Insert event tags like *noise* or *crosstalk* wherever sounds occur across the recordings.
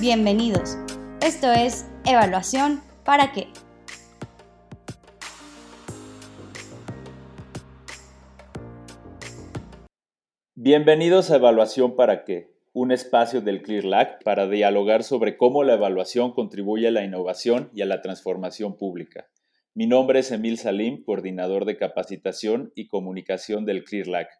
Bienvenidos. Esto es Evaluación para qué. Bienvenidos a Evaluación para qué, un espacio del CLEARLAC para dialogar sobre cómo la evaluación contribuye a la innovación y a la transformación pública. Mi nombre es Emil Salim, coordinador de capacitación y comunicación del CLEARLAC.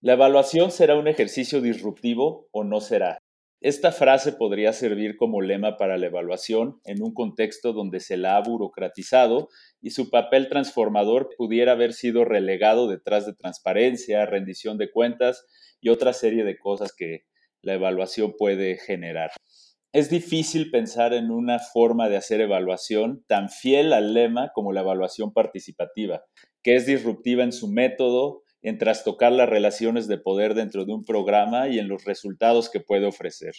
La evaluación será un ejercicio disruptivo o no será. Esta frase podría servir como lema para la evaluación en un contexto donde se la ha burocratizado y su papel transformador pudiera haber sido relegado detrás de transparencia, rendición de cuentas y otra serie de cosas que la evaluación puede generar. Es difícil pensar en una forma de hacer evaluación tan fiel al lema como la evaluación participativa, que es disruptiva en su método, en trastocar las relaciones de poder dentro de un programa y en los resultados que puede ofrecer.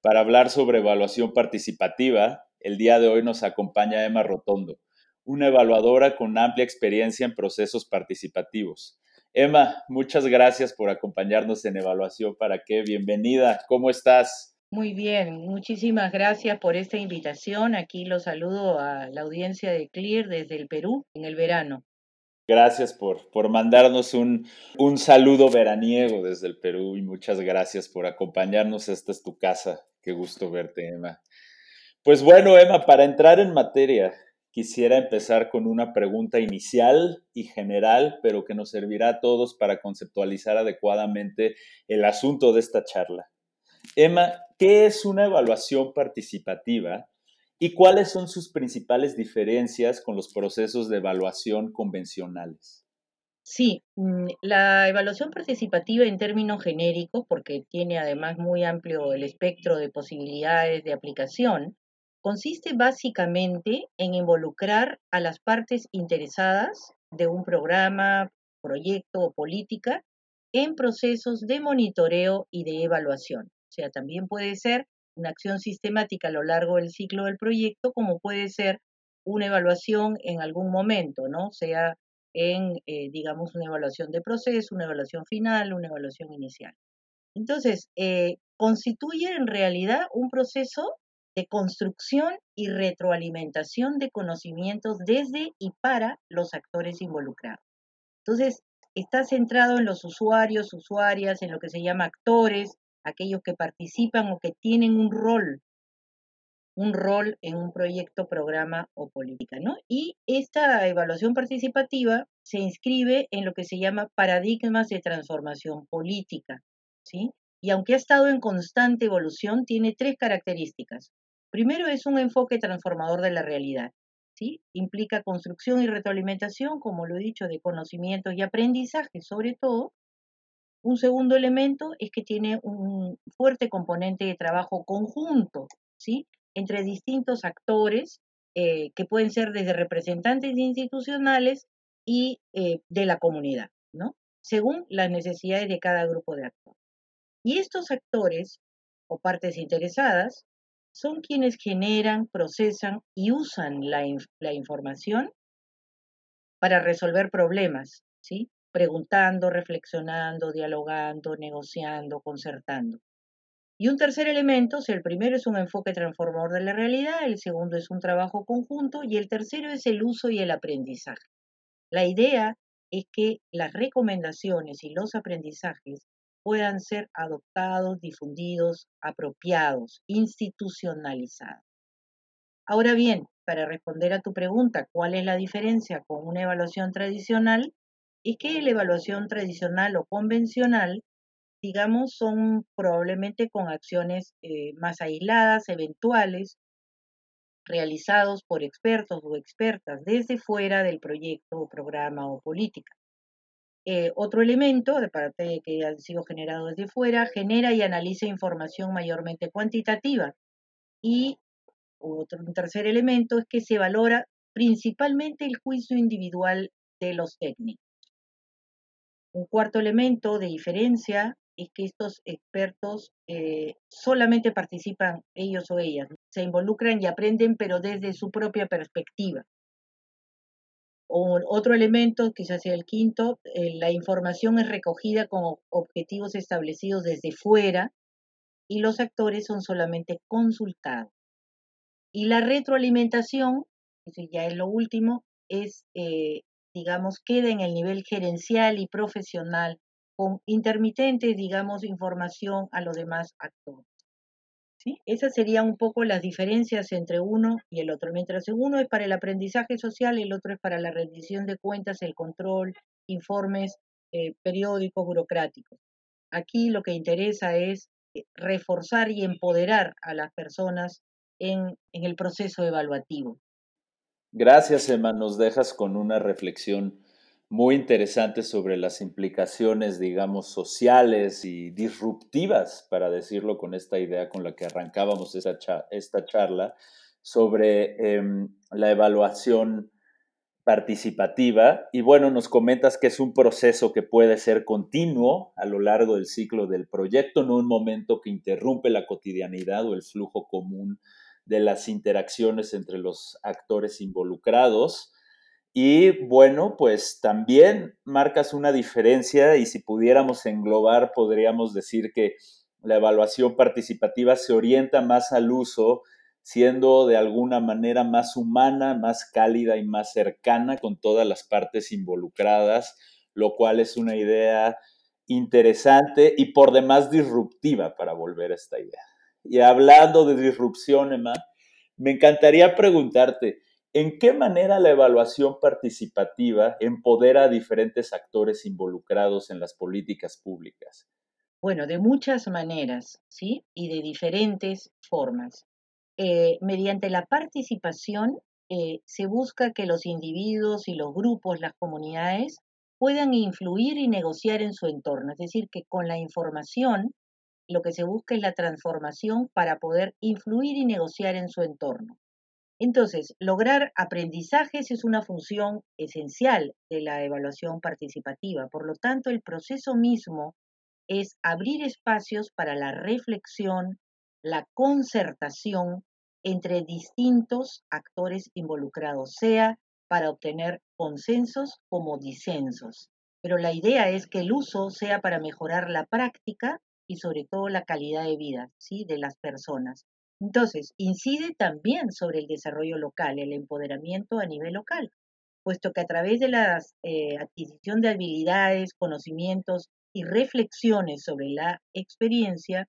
Para hablar sobre evaluación participativa, el día de hoy nos acompaña Emma Rotondo, una evaluadora con amplia experiencia en procesos participativos. Emma, muchas gracias por acompañarnos en Evaluación para qué. Bienvenida, ¿cómo estás? Muy bien, muchísimas gracias por esta invitación. Aquí los saludo a la audiencia de CLEAR desde el Perú en el verano. Gracias por, por mandarnos un, un, saludo veraniego desde el Perú y muchas gracias por acompañarnos. Esta es tu casa. Qué gusto verte, Emma. Pues bueno, Emma, para entrar en materia, quisiera empezar con una pregunta inicial y general, pero que nos servirá a todos para conceptualizar adecuadamente el asunto de esta charla. Emma, ¿qué es una evaluación participativa ¿Y cuáles son sus principales diferencias con los procesos de evaluación convencionales? Sí, mm, la evaluación participativa en términos genéricos, porque tiene además muy amplio el espectro de posibilidades de aplicación, consiste básicamente en involucrar a las partes interesadas de un programa, proyecto o política en procesos de monitoreo y de evaluación. O sea, también puede ser una acción sistemática a lo largo del ciclo del proyecto, como puede ser una evaluación en algún momento, ¿no? Sea en, eh, digamos, una evaluación de proceso, una evaluación final, una evaluación inicial. Entonces, eh, constituye en realidad un proceso de construcción y retroalimentación de conocimientos desde y para los actores involucrados. Entonces, está centrado en los usuarios, usuarias, en lo que se llama actores, aquellos que participan o que tienen un rol, un rol en un proyecto, programa o política, ¿no? Y esta evaluación participativa se inscribe en lo que se llama paradigmas de transformación política, ¿sí? Y aunque ha estado en constante evolución, tiene tres características. Primero es un enfoque transformador de la realidad, ¿sí? Implica construcción y retroalimentación, como lo he dicho, de conocimientos y aprendizaje, sobre todo, un segundo elemento es que tiene un fuerte componente de trabajo conjunto, ¿sí? Entre distintos actores eh, que pueden ser desde representantes institucionales y eh, de la comunidad, ¿no? Según las necesidades de cada grupo de actores. Y estos actores o partes interesadas son quienes generan, procesan y usan la, la información para resolver problemas, ¿sí? Preguntando, reflexionando, dialogando, negociando, concertando. Y un tercer elemento, si el primero es un enfoque transformador de la realidad, el segundo es un trabajo conjunto y el tercero es el uso y el aprendizaje. La idea es que las recomendaciones y los aprendizajes puedan ser adoptados, difundidos, apropiados, institucionalizados. Ahora bien, para responder a tu pregunta, ¿cuál es la diferencia con una evaluación tradicional? Es que la evaluación tradicional o convencional, digamos, son probablemente con acciones eh, más aisladas, eventuales, realizados por expertos o expertas desde fuera del proyecto, programa o política. Eh, otro elemento, de parte de que han sido generados desde fuera, genera y analiza información mayormente cuantitativa. Y otro, un tercer elemento es que se valora principalmente el juicio individual de los técnicos. Un cuarto elemento de diferencia es que estos expertos eh, solamente participan ellos o ellas, se involucran y aprenden, pero desde su propia perspectiva. O, otro elemento, quizás sea el quinto, eh, la información es recogida con objetivos establecidos desde fuera y los actores son solamente consultados. Y la retroalimentación, eso ya es lo último, es, eh, digamos, queda en el nivel gerencial y profesional con intermitentes, digamos, información a los demás actores. ¿Sí? Esas serían un poco las diferencias entre uno y el otro. Mientras uno es para el aprendizaje social, el otro es para la rendición de cuentas, el control, informes eh, periódicos, burocráticos. Aquí lo que interesa es eh, reforzar y empoderar a las personas en, en el proceso evaluativo. Gracias, Emma. Nos dejas con una reflexión muy interesante sobre las implicaciones, digamos, sociales y disruptivas, para decirlo con esta idea con la que arrancábamos esta, charla, sobre em, la evaluación participativa. Y bueno, nos comentas que es un proceso que puede ser continuo a lo largo del ciclo del proyecto, no un momento que interrumpe la cotidianidad o el flujo común de las interacciones entre los actores involucrados. Y bueno, pues también marcas una diferencia y si pudiéramos englobar, podríamos decir que la evaluación participativa se orienta más al uso, siendo de alguna manera más humana, más cálida y más cercana con todas las partes involucradas, lo cual es una idea interesante y por demás disruptiva para volver a esta idea. Y hablando de disrupción, Emma, me encantaría preguntarte, ¿en qué manera la evaluación participativa empodera a diferentes actores involucrados en las políticas públicas? Bueno, de muchas maneras, ¿sí? Y de diferentes formas. Eh, mediante la participación eh, se busca que los individuos y los grupos, las comunidades, puedan influir y negociar en su entorno. Es decir, que con la información lo que se busca es la transformación para poder influir y negociar en su entorno. Entonces, lograr aprendizajes es una función esencial de la evaluación participativa. Por lo tanto, el proceso mismo es abrir espacios para la reflexión, la concertación entre distintos actores involucrados, sea para obtener consensos como disensos. Pero la idea es que el uso sea para mejorar la práctica y sobre todo la calidad de vida ¿sí? de las personas. Entonces, incide también sobre el desarrollo local, el empoderamiento a nivel local, puesto que a través de la eh, adquisición de habilidades, conocimientos y reflexiones sobre la experiencia,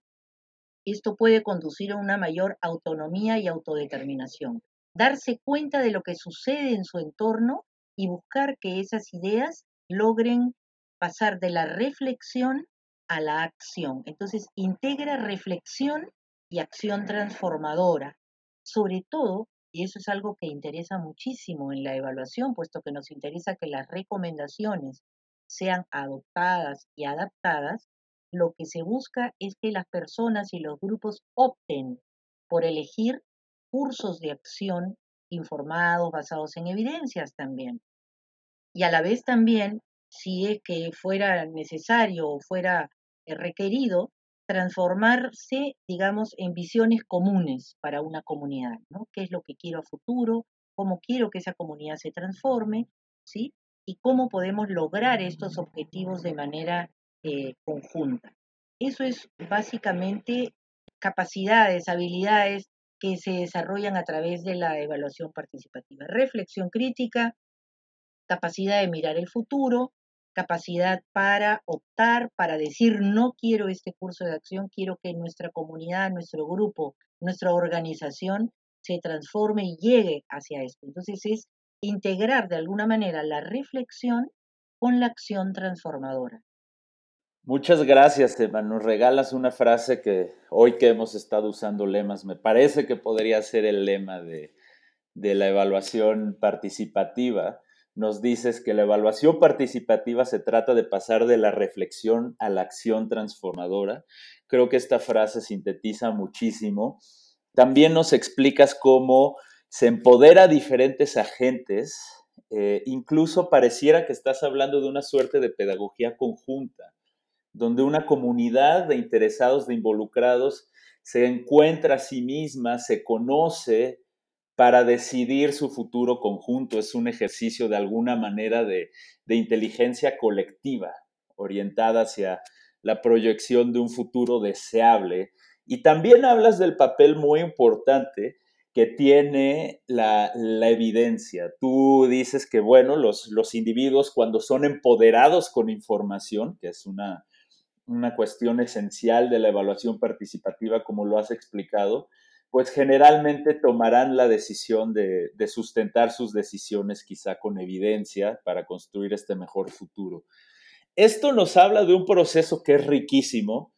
esto puede conducir a una mayor autonomía y autodeterminación. Darse cuenta de lo que sucede en su entorno y buscar que esas ideas logren pasar de la reflexión a la acción. Entonces, integra reflexión y acción transformadora. Sobre todo, y eso es algo que interesa muchísimo en la evaluación, puesto que nos interesa que las recomendaciones sean adoptadas y adaptadas, lo que se busca es que las personas y los grupos opten por elegir cursos de acción informados, basados en evidencias también. Y a la vez también, si es que fuera necesario o fuera requerido, transformarse, digamos, en visiones comunes para una comunidad, ¿no? ¿Qué es lo que quiero a futuro? ¿Cómo quiero que esa comunidad se transforme? ¿Sí? Y cómo podemos lograr estos objetivos de manera eh, conjunta. Eso es básicamente capacidades, habilidades que se desarrollan a través de la evaluación participativa. Reflexión crítica, capacidad de mirar el futuro, capacidad para optar, para decir no quiero este curso de acción, quiero que nuestra comunidad, nuestro grupo, nuestra organización se transforme y llegue hacia esto. Entonces es integrar de alguna manera la reflexión con la acción transformadora. Muchas gracias, Emma. Nos regalas una frase que hoy que hemos estado usando lemas, me parece que podría ser el lema de, de la evaluación participativa. Nos dices que la evaluación participativa se trata de pasar de la reflexión a la acción transformadora. Creo que esta frase sintetiza muchísimo. También nos explicas cómo se empodera a diferentes agentes. Eh, incluso pareciera que estás hablando de una suerte de pedagogía conjunta donde una comunidad de interesados, de involucrados, se encuentra a sí misma, se conoce para decidir su futuro conjunto. Es un ejercicio de alguna manera de, inteligencia colectiva, orientada hacia la proyección de un futuro deseable. Y también hablas del papel muy importante que tiene la, evidencia. Tú dices que, bueno, los, los, individuos cuando son empoderados con información, que es una, una cuestión esencial de la evaluación participativa, como lo has explicado, pues generalmente tomarán la decisión de, de, sustentar sus decisiones quizá con evidencia para construir este mejor futuro. Esto nos habla de un proceso que es riquísimo,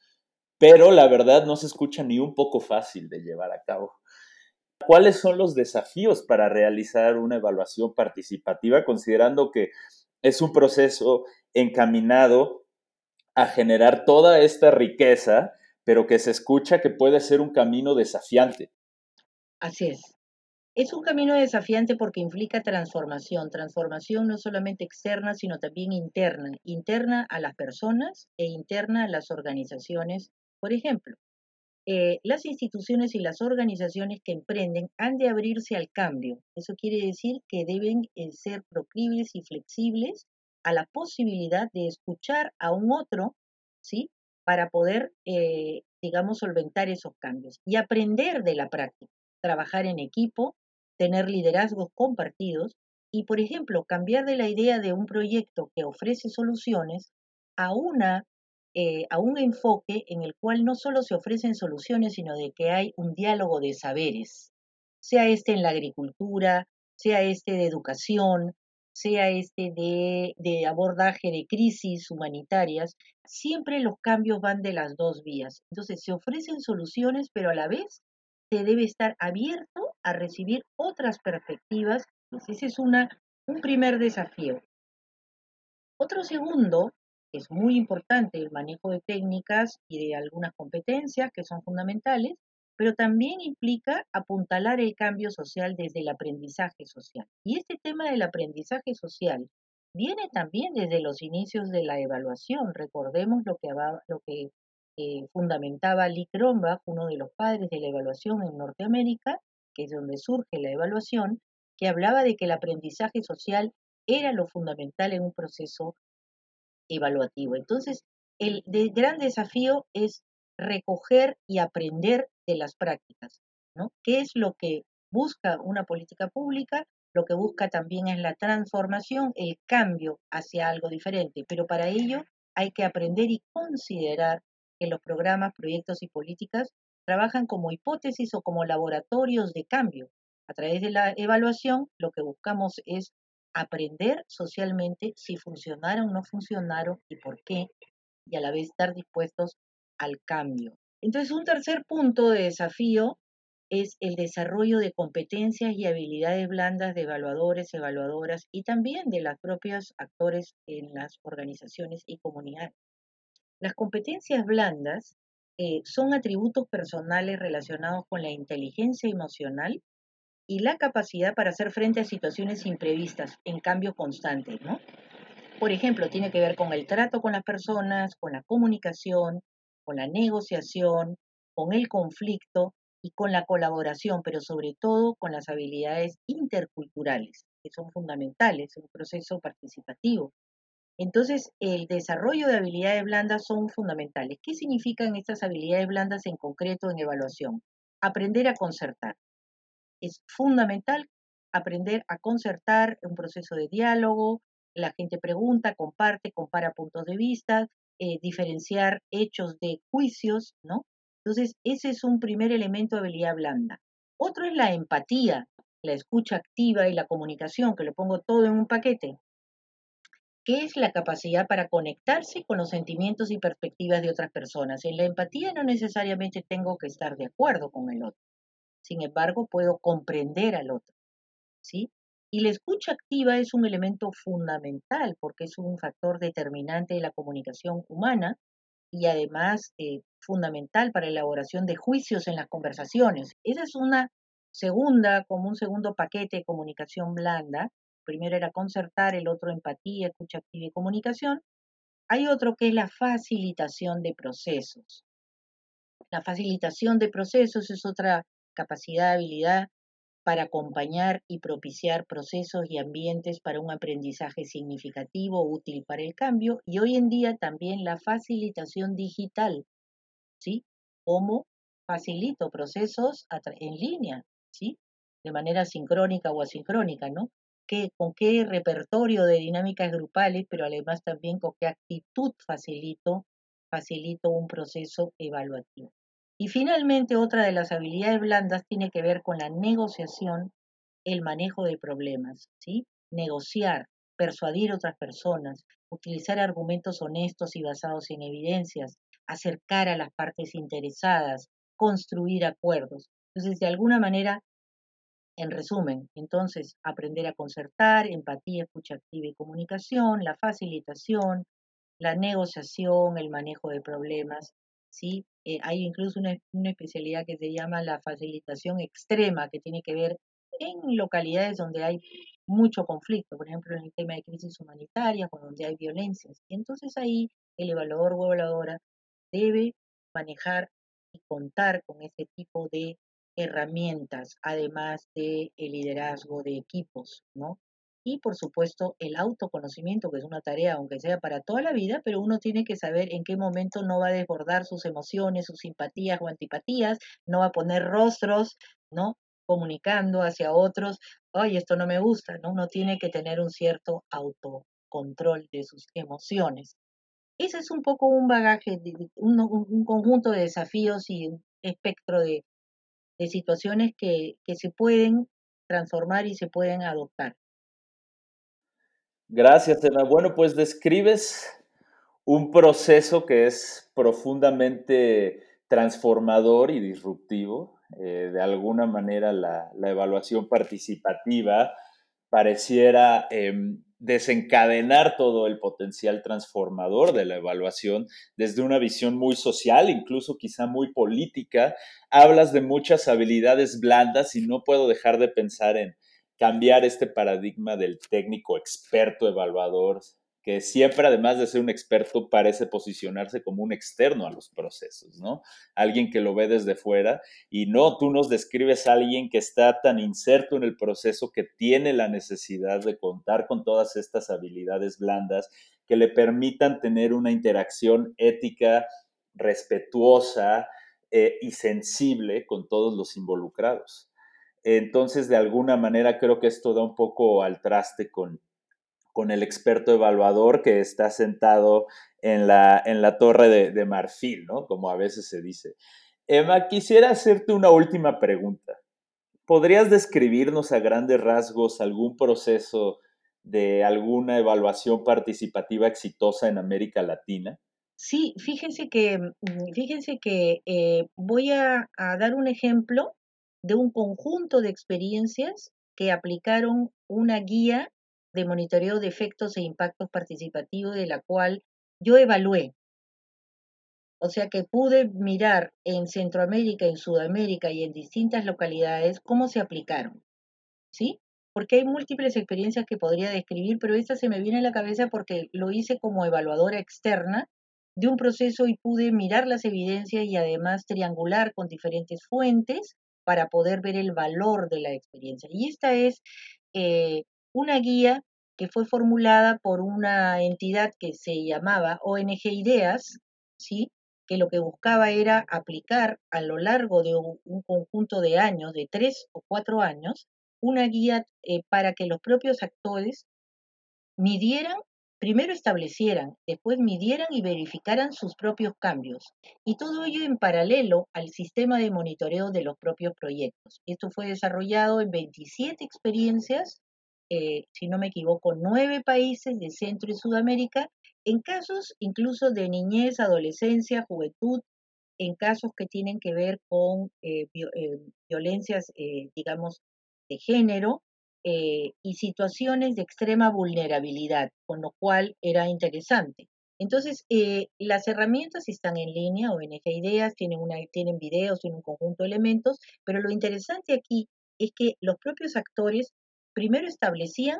pero la verdad no se escucha ni un poco fácil de llevar a cabo. ¿Cuáles son los desafíos para realizar una evaluación participativa, considerando que es un proceso encaminado a generar toda esta riqueza, pero que se escucha que puede ser un camino desafiante? Así es. Es un camino desafiante porque implica transformación, transformación no solamente externa, sino también interna, interna a las personas e interna a las organizaciones. Por ejemplo, eh, las instituciones y las organizaciones que emprenden han de abrirse al cambio. Eso quiere decir que deben eh, ser proclives y flexibles a la posibilidad de escuchar a un otro, ¿sí? Para poder, eh, digamos, solventar esos cambios y aprender de la práctica, trabajar en equipo, tener liderazgos compartidos y, por ejemplo, cambiar de la idea de un proyecto que ofrece soluciones a una eh, a un enfoque en el cual no solo se ofrecen soluciones, sino de que hay un diálogo de saberes, sea este en la agricultura, sea este de educación, sea este de, abordaje de crisis humanitarias, siempre los cambios van de las dos vías. Entonces se ofrecen soluciones, pero a la vez se debe estar abierto a recibir otras perspectivas. ese es una, un primer desafío. Otro segundo es muy importante el manejo de técnicas y de algunas competencias que son fundamentales, pero también implica apuntalar el cambio social desde el aprendizaje social. Y este tema del aprendizaje social viene también desde los inicios de la evaluación. Recordemos lo que, lo que eh, fundamentaba Lee Cronbach, uno de los padres de la evaluación en Norteamérica, que es donde surge la evaluación, que hablaba de que el aprendizaje social era lo fundamental en un proceso evaluativo. Entonces, el, gran desafío es recoger y aprender de las prácticas, ¿no? ¿Qué es lo que busca una política pública? Lo que busca también es la transformación, el cambio hacia algo diferente, pero para ello hay que aprender y considerar que los programas, proyectos y políticas trabajan como hipótesis o como laboratorios de cambio. A través de la evaluación, lo que buscamos es aprender socialmente si funcionaron o no funcionaron y por qué, y a la vez estar dispuestos al cambio. Entonces, un tercer punto de desafío es el desarrollo de competencias y habilidades blandas de evaluadores, evaluadoras y también de los propios actores en las organizaciones y comunidades. Las competencias blandas eh, son atributos personales relacionados con la inteligencia emocional y la capacidad para hacer frente a situaciones imprevistas en cambio constante, ¿no? Por ejemplo, tiene que ver con el trato con las personas, con la comunicación, con la negociación, con el conflicto y con la colaboración, pero sobre todo con las habilidades interculturales, que son fundamentales en un proceso participativo. Entonces, el desarrollo de habilidades blandas son fundamentales. ¿Qué significan estas habilidades blandas en concreto en evaluación? Aprender a concertar, es fundamental aprender a concertar un proceso de diálogo, la gente pregunta, comparte, compara puntos de vista, eh, diferenciar hechos de juicios, ¿no? Entonces, ese es un primer elemento de habilidad blanda. Otro es la empatía, la escucha activa y la comunicación, que lo pongo todo en un paquete. ¿Qué es la capacidad para conectarse con los sentimientos y perspectivas de otras personas? En la empatía no necesariamente tengo que estar de acuerdo con el otro. Sin embargo, puedo comprender al otro. ¿sí? Y la escucha activa es un elemento fundamental porque es un factor determinante de la comunicación humana y además eh, fundamental para la elaboración de juicios en las conversaciones. Esa es una segunda, como un segundo paquete de comunicación blanda. Primero era concertar, el otro empatía, escucha activa y comunicación. Hay otro que es la facilitación de procesos. La facilitación de procesos es otra capacidad, habilidad para acompañar y propiciar procesos y ambientes para un aprendizaje significativo, útil para el cambio, y hoy en día también la facilitación digital, ¿sí? Como facilito procesos en línea, ¿sí? De manera sincrónica o asincrónica, ¿no? con qué repertorio de dinámicas grupales, pero además también con qué actitud facilito, facilito un proceso evaluativo. Y finalmente, otra de las habilidades blandas tiene que ver con la negociación, el manejo de problemas, ¿sí? Negociar, persuadir a otras personas, utilizar argumentos honestos y basados en evidencias, acercar a las partes interesadas, construir acuerdos. Entonces, de alguna manera, en resumen, entonces, aprender a concertar, empatía, escucha activa y comunicación, la facilitación, la negociación, el manejo de problemas, ¿sí? Eh, hay incluso una, especialidad que se llama la facilitación extrema, que tiene que ver en localidades donde hay mucho conflicto, por ejemplo, en el tema de crisis humanitaria o donde hay violencias. Y entonces ahí el evaluador o evaluadora debe manejar y contar con ese tipo de herramientas, además de el liderazgo de equipos, ¿no? Y por supuesto el autoconocimiento, que es una tarea, aunque sea para toda la vida, pero uno tiene que saber en qué momento no va a desbordar sus emociones, sus simpatías o antipatías, no va a poner rostros, ¿no? Comunicando hacia otros, ay, esto no me gusta, ¿no? Uno tiene que tener un cierto autocontrol de sus emociones. Ese es un poco un bagaje, un, un conjunto de desafíos y un espectro de, de situaciones que, que se pueden transformar y se pueden adoptar. Gracias, Emma. Bueno, pues describes un proceso que es profundamente transformador y disruptivo. Eh, de alguna manera la, evaluación participativa pareciera em, desencadenar todo el potencial transformador de la evaluación desde una visión muy social, incluso quizá muy política. Hablas de muchas habilidades blandas y no puedo dejar de pensar en cambiar este paradigma del técnico experto evaluador que siempre, además de ser un experto, parece posicionarse como un externo a los procesos, ¿no? Alguien que lo ve desde fuera y no, tú nos describes a alguien que está tan inserto en el proceso que tiene la necesidad de contar con todas estas habilidades blandas que le permitan tener una interacción ética, respetuosa eh, y sensible con todos los involucrados. Entonces, de alguna manera, creo que esto da un poco al traste con, con el experto evaluador que está sentado en la, en la torre de, marfil, ¿no? Como a veces se dice. Emma, quisiera hacerte una última pregunta. ¿Podrías describirnos a grandes rasgos algún proceso de alguna evaluación participativa exitosa en América Latina? Sí, fíjense que, mm, fíjense que eh, voy a, a dar un ejemplo de un conjunto de experiencias que aplicaron una guía de monitoreo de efectos e impactos participativos de la cual yo evalué. O sea que pude mirar en Centroamérica, en Sudamérica y en distintas localidades cómo se aplicaron. ¿Sí? Porque hay múltiples experiencias que podría describir, pero esta se me viene a la cabeza porque lo hice como evaluadora externa de un proceso y pude mirar las evidencias y además triangular con diferentes fuentes para poder ver el valor de la experiencia. Y esta es eh, una guía que fue formulada por una entidad que se llamaba ONG Ideas, ¿sí? que lo que buscaba era aplicar a lo largo de un, conjunto de años, de tres o cuatro años, una guía eh, para que los propios actores midieran, primero establecieran, después midieran y verificaran sus propios cambios. Y todo ello en paralelo al sistema de monitoreo de los propios proyectos. Esto fue desarrollado en 27 experiencias eh, si no me equivoco, nueve países de Centro y Sudamérica, en casos incluso de niñez, adolescencia, juventud, en casos que tienen que ver con eh, eh, violencias, digamos, de género y situaciones de extrema vulnerabilidad, con lo cual era interesante. Entonces, las herramientas están en línea, ONG Ideas, tienen, una, tienen videos, tienen un conjunto de elementos, pero lo interesante aquí es que los propios actores primero establecían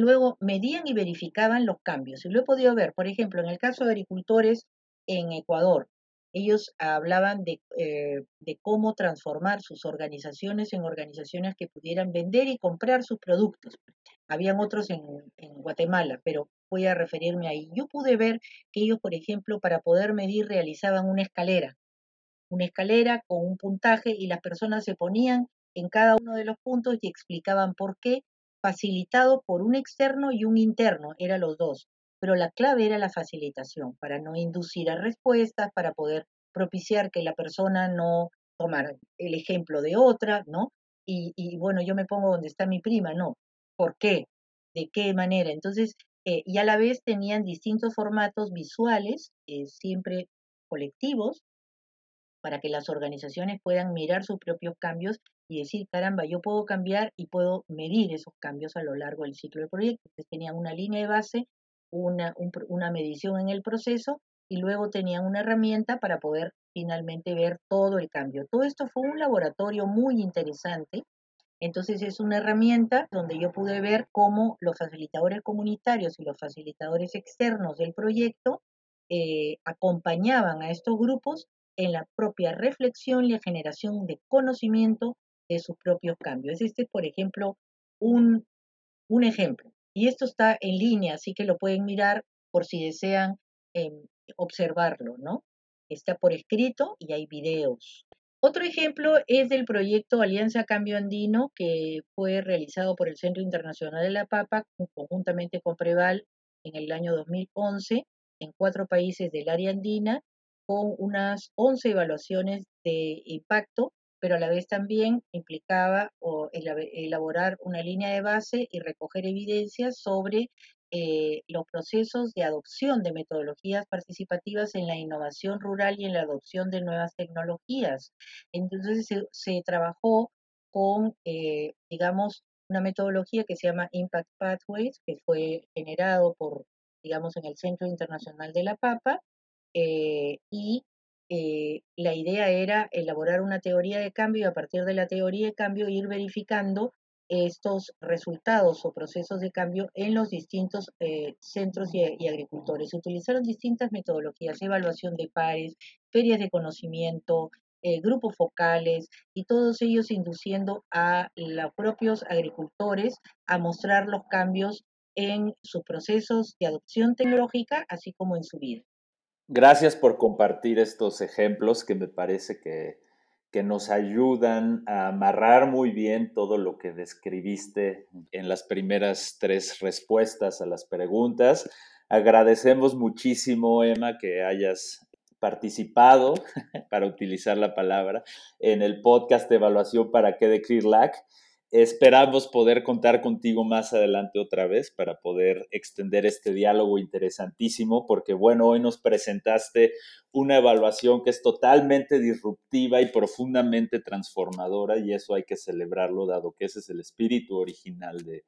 luego medían y verificaban los cambios. Y lo he podido ver, por ejemplo, en el caso de agricultores en Ecuador, ellos hablaban de, eh, de, cómo transformar sus organizaciones en organizaciones que pudieran vender y comprar sus productos. Habían otros en, en, Guatemala, pero voy a referirme ahí. Yo pude ver que ellos, por ejemplo, para poder medir realizaban una escalera una escalera con un puntaje y las personas se ponían en cada uno de los puntos y explicaban por qué, facilitado por un externo y un interno, eran los dos. Pero la clave era la facilitación, para no inducir a respuestas, para poder propiciar que la persona no tomara el ejemplo de otra, ¿no? Y, bueno, yo me pongo donde está mi prima, no. ¿Por qué? ¿De qué manera? Entonces, eh, y a la vez tenían distintos formatos visuales, eh, siempre colectivos, para que las organizaciones puedan mirar sus propios cambios y decir, caramba, yo puedo cambiar y puedo medir esos cambios a lo largo del ciclo del proyecto. Entonces tenían una línea de base, una, una medición en el proceso y luego tenían una herramienta para poder finalmente ver todo el cambio. Todo esto fue un laboratorio muy interesante. Entonces es una herramienta donde yo pude ver cómo los facilitadores comunitarios y los facilitadores externos del proyecto eh, acompañaban a estos grupos en la propia reflexión y la generación de conocimiento de sus propios cambios. Este es, por ejemplo, un, un ejemplo. Y esto está en línea, así que lo pueden mirar por si desean em, observarlo, ¿no? Está por escrito y hay videos. Otro ejemplo es del proyecto Alianza Cambio Andino, que fue realizado por el Centro Internacional de la Papa, conjuntamente con Preval, en el año 2011, en cuatro países del área andina, con unas 11 evaluaciones de impacto, pero a la vez también implicaba elaborar una línea de base y recoger evidencias sobre eh, los procesos de adopción de metodologías participativas en la innovación rural y en la adopción de nuevas tecnologías. Entonces se, trabajó con, eh, digamos, una metodología que se llama Impact Pathways, que fue generado por, digamos, en el Centro Internacional de la Papa, eh, y eh, la idea era elaborar una teoría de cambio y a partir de la teoría de cambio ir verificando estos resultados o procesos de cambio en los distintos eh, centros y, agricultores. Se utilizaron distintas metodologías, evaluación de pares, ferias de conocimiento, grupos focales y todos ellos induciendo a los propios agricultores a mostrar los cambios en sus procesos de adopción tecnológica, así como en su vida. Gracias por compartir estos ejemplos que me parece que, que, nos ayudan a amarrar muy bien todo lo que describiste en las primeras tres respuestas a las preguntas. Agradecemos muchísimo, Emma, que hayas participado, *laughs* para utilizar la palabra, en el podcast de evaluación para qué de. Esperamos poder contar contigo más adelante otra vez para poder extender este diálogo interesantísimo, porque bueno, hoy nos presentaste una evaluación que es totalmente disruptiva y profundamente transformadora y eso hay que celebrarlo, dado que ese es el espíritu original de,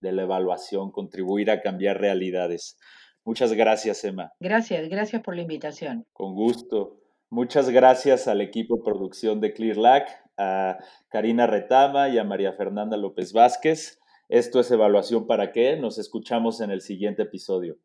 de la evaluación, contribuir a cambiar realidades. Muchas gracias, Emma. Gracias, gracias por la invitación. Con gusto. Muchas gracias al equipo de producción de ClearLac a Karina Retama y a María Fernanda López Vázquez. Esto es Evaluación para qué. Nos escuchamos en el siguiente episodio.